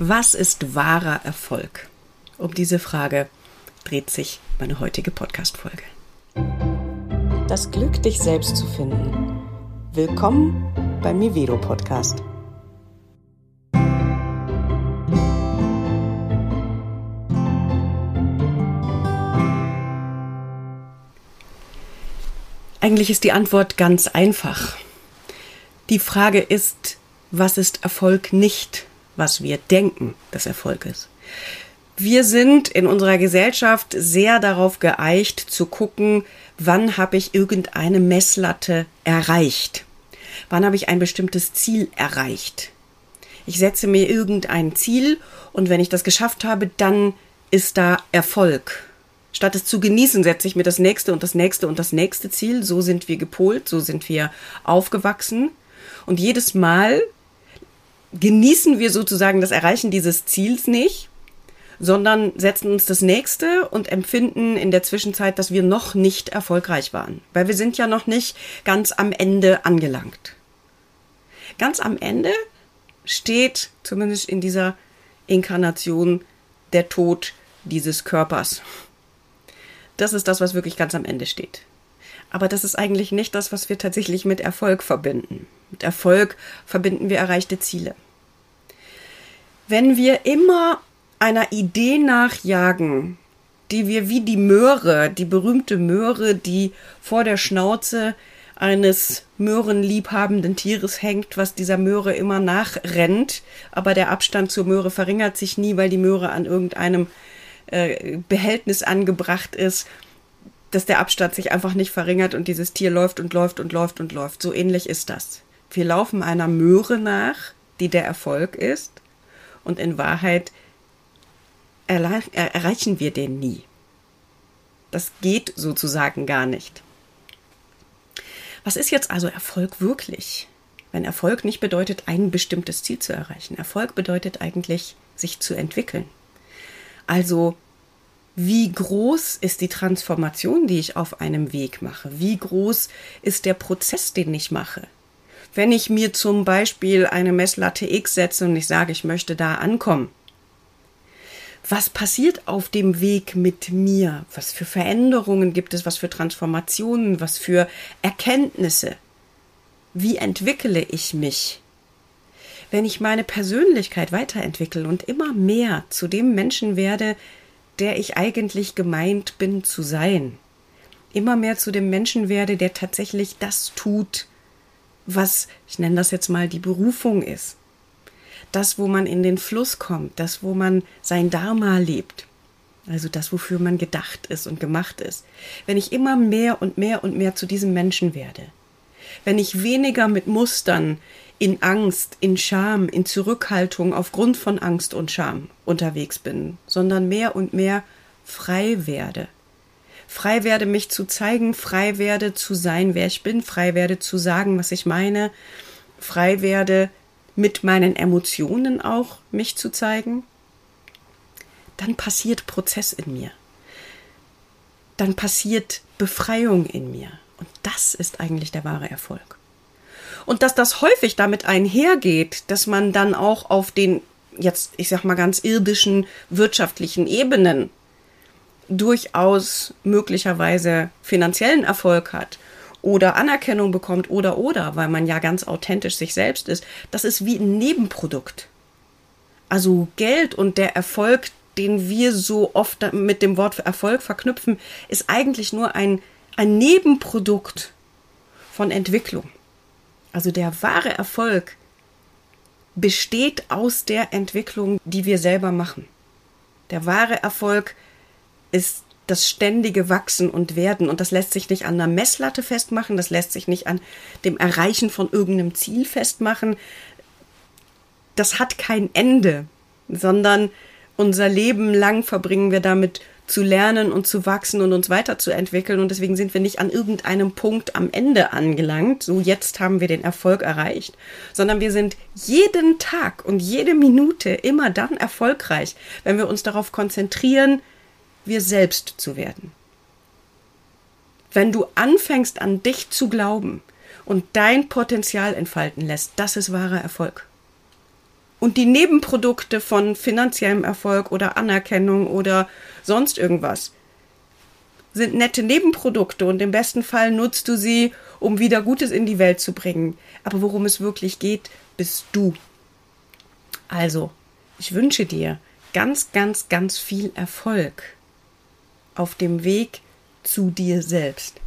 Was ist wahrer Erfolg? Um diese Frage dreht sich meine heutige Podcast-Folge. Das Glück, dich selbst zu finden. Willkommen beim Mivero Podcast. Eigentlich ist die Antwort ganz einfach. Die Frage ist, was ist Erfolg nicht? Was wir denken, dass Erfolg ist. Wir sind in unserer Gesellschaft sehr darauf geeicht zu gucken, wann habe ich irgendeine Messlatte erreicht? Wann habe ich ein bestimmtes Ziel erreicht? Ich setze mir irgendein Ziel und wenn ich das geschafft habe, dann ist da Erfolg. Statt es zu genießen, setze ich mir das nächste und das nächste und das nächste Ziel. So sind wir gepolt, so sind wir aufgewachsen. Und jedes Mal, genießen wir sozusagen das Erreichen dieses Ziels nicht, sondern setzen uns das nächste und empfinden in der Zwischenzeit, dass wir noch nicht erfolgreich waren, weil wir sind ja noch nicht ganz am Ende angelangt. Ganz am Ende steht zumindest in dieser Inkarnation der Tod dieses Körpers. Das ist das, was wirklich ganz am Ende steht. Aber das ist eigentlich nicht das, was wir tatsächlich mit Erfolg verbinden. Mit Erfolg verbinden wir erreichte Ziele. Wenn wir immer einer Idee nachjagen, die wir wie die Möhre, die berühmte Möhre, die vor der Schnauze eines möhrenliebhabenden Tieres hängt, was dieser Möhre immer nachrennt, aber der Abstand zur Möhre verringert sich nie, weil die Möhre an irgendeinem äh, Behältnis angebracht ist dass der Abstand sich einfach nicht verringert und dieses Tier läuft und läuft und läuft und läuft. So ähnlich ist das. Wir laufen einer Möhre nach, die der Erfolg ist, und in Wahrheit erreichen wir den nie. Das geht sozusagen gar nicht. Was ist jetzt also Erfolg wirklich? Wenn Erfolg nicht bedeutet, ein bestimmtes Ziel zu erreichen. Erfolg bedeutet eigentlich, sich zu entwickeln. Also wie groß ist die Transformation, die ich auf einem Weg mache? Wie groß ist der Prozess, den ich mache? Wenn ich mir zum Beispiel eine Messlatte X setze und ich sage, ich möchte da ankommen, was passiert auf dem Weg mit mir? Was für Veränderungen gibt es? Was für Transformationen? Was für Erkenntnisse? Wie entwickle ich mich? Wenn ich meine Persönlichkeit weiterentwickle und immer mehr zu dem Menschen werde, der ich eigentlich gemeint bin zu sein. Immer mehr zu dem Menschen werde, der tatsächlich das tut, was, ich nenne das jetzt mal, die Berufung ist. Das, wo man in den Fluss kommt, das, wo man sein Dharma lebt. Also das, wofür man gedacht ist und gemacht ist. Wenn ich immer mehr und mehr und mehr zu diesem Menschen werde, wenn ich weniger mit Mustern in Angst, in Scham, in Zurückhaltung aufgrund von Angst und Scham unterwegs bin, sondern mehr und mehr frei werde. Frei werde, mich zu zeigen, frei werde zu sein, wer ich bin, frei werde zu sagen, was ich meine, frei werde mit meinen Emotionen auch mich zu zeigen, dann passiert Prozess in mir. Dann passiert Befreiung in mir. Und das ist eigentlich der wahre Erfolg. Und dass das häufig damit einhergeht, dass man dann auch auf den, jetzt, ich sag mal ganz irdischen wirtschaftlichen Ebenen durchaus möglicherweise finanziellen Erfolg hat oder Anerkennung bekommt oder oder, weil man ja ganz authentisch sich selbst ist, das ist wie ein Nebenprodukt. Also Geld und der Erfolg, den wir so oft mit dem Wort Erfolg verknüpfen, ist eigentlich nur ein, ein Nebenprodukt von Entwicklung. Also der wahre Erfolg besteht aus der Entwicklung, die wir selber machen. Der wahre Erfolg ist das ständige Wachsen und Werden. Und das lässt sich nicht an einer Messlatte festmachen, das lässt sich nicht an dem Erreichen von irgendeinem Ziel festmachen. Das hat kein Ende, sondern unser Leben lang verbringen wir damit zu lernen und zu wachsen und uns weiterzuentwickeln. Und deswegen sind wir nicht an irgendeinem Punkt am Ende angelangt, so jetzt haben wir den Erfolg erreicht, sondern wir sind jeden Tag und jede Minute immer dann erfolgreich, wenn wir uns darauf konzentrieren, wir selbst zu werden. Wenn du anfängst an dich zu glauben und dein Potenzial entfalten lässt, das ist wahrer Erfolg. Und die Nebenprodukte von finanziellem Erfolg oder Anerkennung oder sonst irgendwas sind nette Nebenprodukte und im besten Fall nutzt du sie, um wieder Gutes in die Welt zu bringen. Aber worum es wirklich geht, bist du. Also, ich wünsche dir ganz, ganz, ganz viel Erfolg auf dem Weg zu dir selbst.